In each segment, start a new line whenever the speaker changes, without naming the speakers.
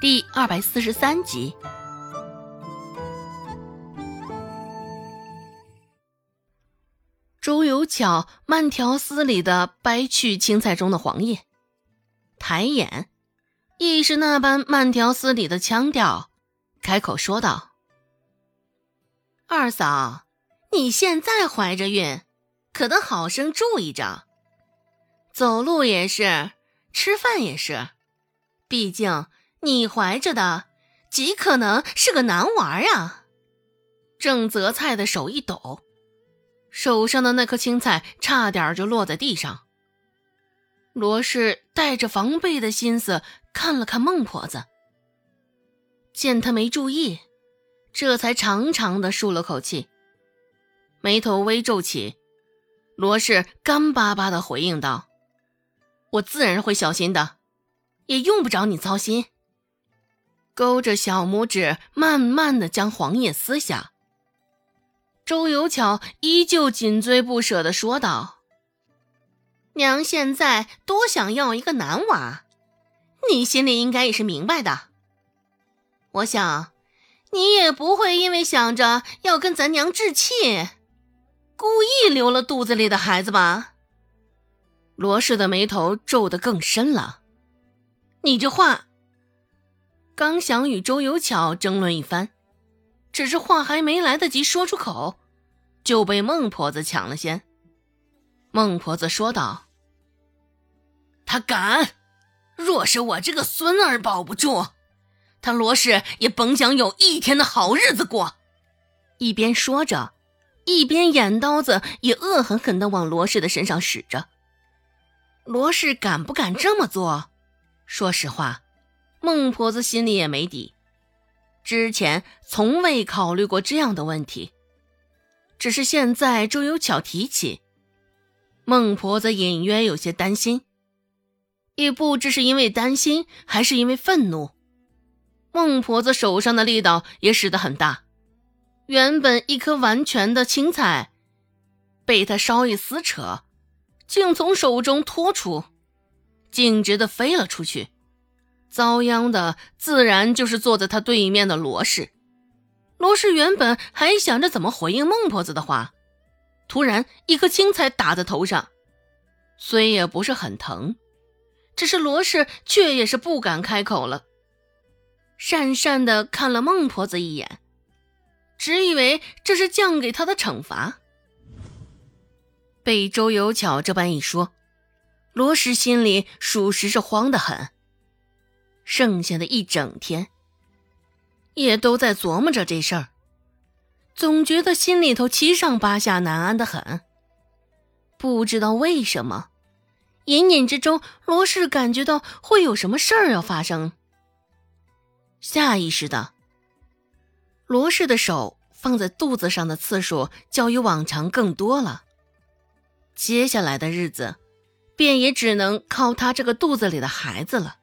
第二百四十三集。周有巧慢条斯理的掰去青菜中的黄叶，抬眼，亦是那般慢条斯理的腔调，开口说道：“二嫂，你现在怀着孕，可得好生注意着。走路也是，吃饭也是，毕竟……”你怀着的极可能是个男娃呀！郑泽菜的手一抖，手上的那颗青菜差点就落在地上。罗氏带着防备的心思看了看孟婆子，见她没注意，这才长长的舒了口气，眉头微皱起。罗氏干巴巴的回应道：“我自然会小心的，也用不着你操心。”勾着小拇指，慢慢的将黄叶撕下。周有巧依旧紧追不舍的说道：“娘现在多想要一个男娃，你心里应该也是明白的。我想，你也不会因为想着要跟咱娘置气，故意留了肚子里的孩子吧？”罗氏的眉头皱得更深了。你这话。刚想与周有巧争论一番，只是话还没来得及说出口，就被孟婆子抢了先。孟婆子说道：“他敢！若是我这个孙儿保不住，他罗氏也甭想有一天的好日子过。”一边说着，一边眼刀子也恶狠狠地往罗氏的身上使着。罗氏敢不敢这么做？说实话。孟婆子心里也没底，之前从未考虑过这样的问题，只是现在周有巧提起，孟婆子隐约有些担心，也不知是因为担心还是因为愤怒。孟婆子手上的力道也使得很大，原本一颗完全的青菜，被她稍一撕扯，竟从手中脱出，径直的飞了出去。遭殃的自然就是坐在他对面的罗氏。罗氏原本还想着怎么回应孟婆子的话，突然一颗青菜打在头上，虽也不是很疼，只是罗氏却也是不敢开口了，讪讪的看了孟婆子一眼，只以为这是降给他的惩罚。被周有巧这般一说，罗氏心里属实是慌得很。剩下的一整天，也都在琢磨着这事儿，总觉得心里头七上八下、难安的很。不知道为什么，隐隐之中，罗氏感觉到会有什么事儿要发生。下意识的，罗氏的手放在肚子上的次数较于往常更多了。接下来的日子，便也只能靠他这个肚子里的孩子了。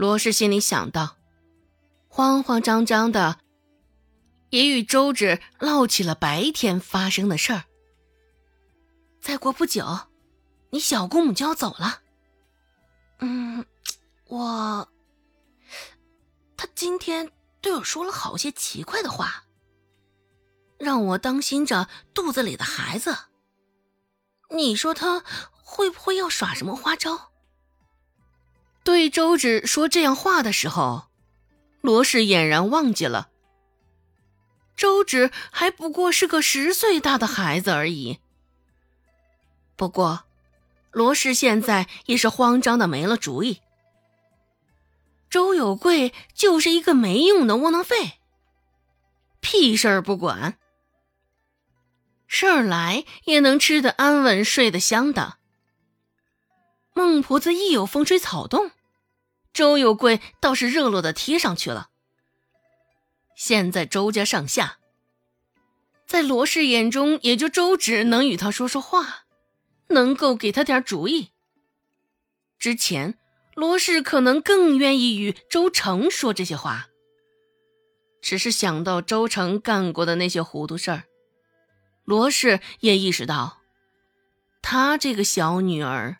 罗氏心里想到，慌慌张张的，也与周芷唠起了白天发生的事儿。再过不久，你小姑母就要走了。嗯，我，他今天对我说了好些奇怪的话，让我当心着肚子里的孩子。你说他会不会要耍什么花招？对周芷说这样话的时候，罗氏俨然忘记了，周芷还不过是个十岁大的孩子而已。不过，罗氏现在也是慌张的没了主意。周有贵就是一个没用的窝囊废，屁事儿不管，事儿来也能吃得安稳，睡得香的。孟婆子一有风吹草动，周有贵倒是热络的贴上去了。现在周家上下，在罗氏眼中，也就周芷能与他说说话，能够给他点主意。之前罗氏可能更愿意与周成说这些话，只是想到周成干过的那些糊涂事儿，罗氏也意识到，他这个小女儿。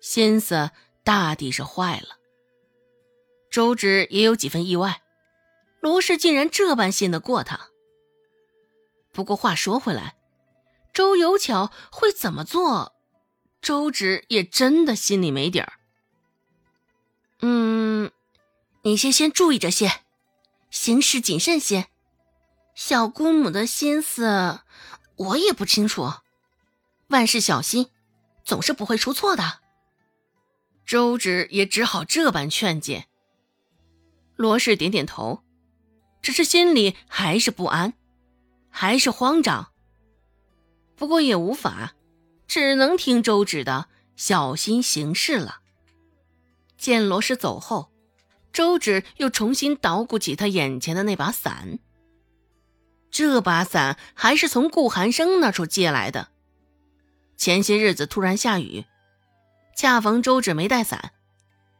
心思大抵是坏了。周芷也有几分意外，罗氏竟然这般信得过他。不过话说回来，周有巧会怎么做，周芷也真的心里没底儿。嗯，你先先注意着些，行事谨慎些。小姑母的心思，我也不清楚。万事小心，总是不会出错的。周芷也只好这般劝解。罗氏点点头，只是心里还是不安，还是慌张。不过也无法，只能听周芷的，小心行事了。见罗氏走后，周芷又重新捣鼓起他眼前的那把伞。这把伞还是从顾寒生那处借来的。前些日子突然下雨，恰逢周芷没带伞，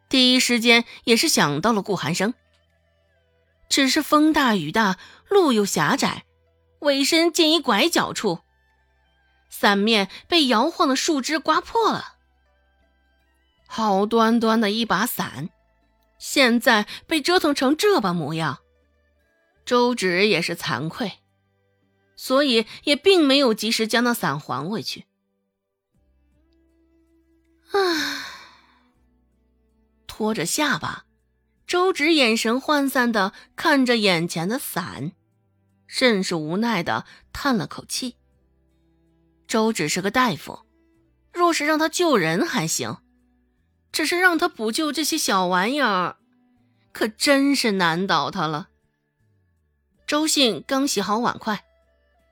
第一时间也是想到了顾寒生。只是风大雨大，路又狭窄，尾身见一拐角处，伞面被摇晃的树枝刮破了。好端端的一把伞，现在被折腾成这般模样，周芷也是惭愧。所以也并没有及时将那伞还回去。唉，拖着下巴，周芷眼神涣散的看着眼前的伞，甚是无奈的叹了口气。周芷是个大夫，若是让他救人还行，只是让他补救这些小玩意儿，可真是难倒他了。周信刚洗好碗筷。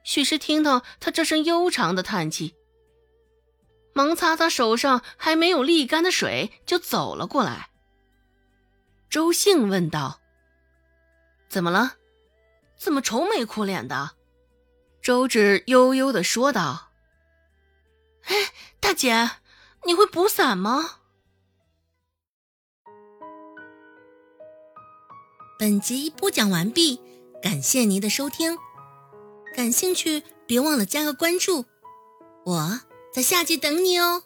许是听到他这声悠长的叹气，忙擦擦手上还没有沥干的水，就走了过来。周兴问道：“怎么了？怎么愁眉苦脸的？”周芷悠悠的说道：“哎，大姐，你会补伞吗？”
本集播讲完毕，感谢您的收听。感兴趣，别忘了加个关注，我在下集等你哦。